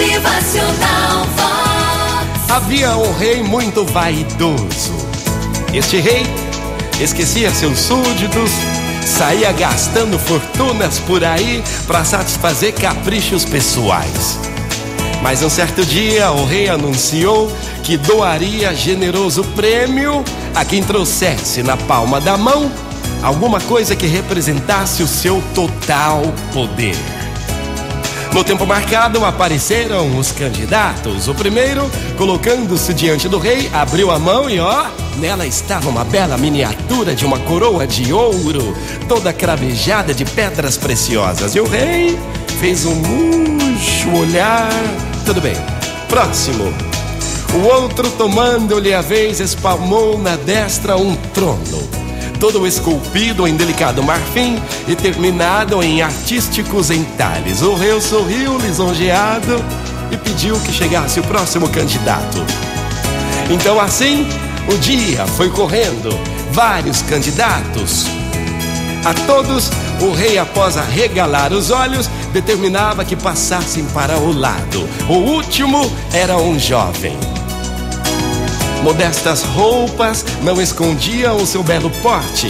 Motivacional Vox. Havia um rei muito vaidoso. Este rei esquecia seus súditos, saía gastando fortunas por aí para satisfazer caprichos pessoais. Mas um certo dia o rei anunciou que doaria generoso prêmio a quem trouxesse na palma da mão alguma coisa que representasse o seu total poder. No tempo marcado apareceram os candidatos. O primeiro, colocando-se diante do rei, abriu a mão e ó, nela estava uma bela miniatura de uma coroa de ouro, toda cravejada de pedras preciosas. E o rei fez um murcho olhar. Tudo bem. Próximo. O outro, tomando-lhe a vez, espalmou na destra um trono todo esculpido em delicado marfim e terminado em artísticos entalhes. O rei sorriu lisonjeado e pediu que chegasse o próximo candidato. Então, assim, o dia foi correndo, vários candidatos. A todos, o rei, após arregalar os olhos, determinava que passassem para o lado. O último era um jovem. Modestas roupas não escondiam o seu belo porte.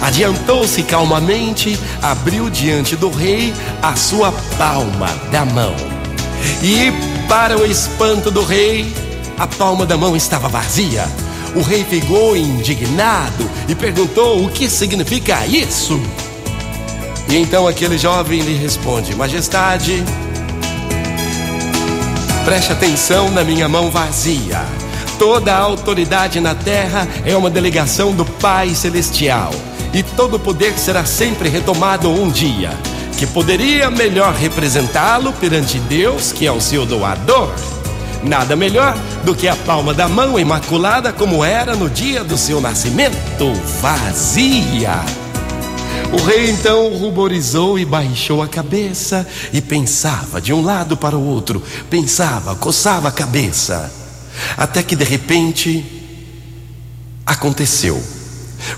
Adiantou-se calmamente, abriu diante do rei a sua palma da mão. E, para o espanto do rei, a palma da mão estava vazia. O rei ficou indignado e perguntou o que significa isso. E então aquele jovem lhe responde: Majestade, preste atenção na minha mão vazia. Toda a autoridade na terra é uma delegação do Pai Celestial. E todo poder será sempre retomado um dia. Que poderia melhor representá-lo perante Deus, que é o seu doador? Nada melhor do que a palma da mão imaculada, como era no dia do seu nascimento, vazia. O rei então ruborizou e baixou a cabeça e pensava de um lado para o outro, pensava, coçava a cabeça. Até que de repente aconteceu.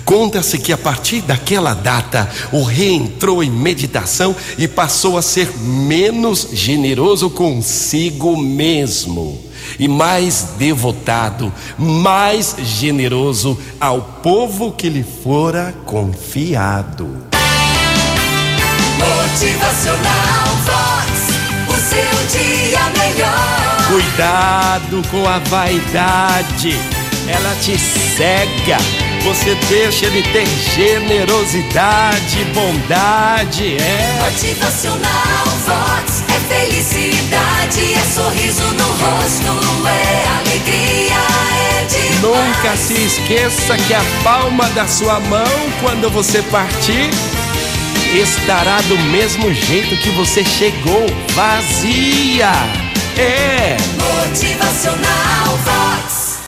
Conta-se que a partir daquela data o rei entrou em meditação e passou a ser menos generoso consigo mesmo e mais devotado, mais generoso ao povo que lhe fora confiado. Motivacional Cuidado com a vaidade, ela te cega. Você deixa ele ter generosidade, bondade, é. Motivacional Vox é felicidade, é sorriso no rosto, é alegria, é demais. Nunca se esqueça que a palma da sua mão, quando você partir, estará do mesmo jeito que você chegou, vazia. É. Motivacional Vox.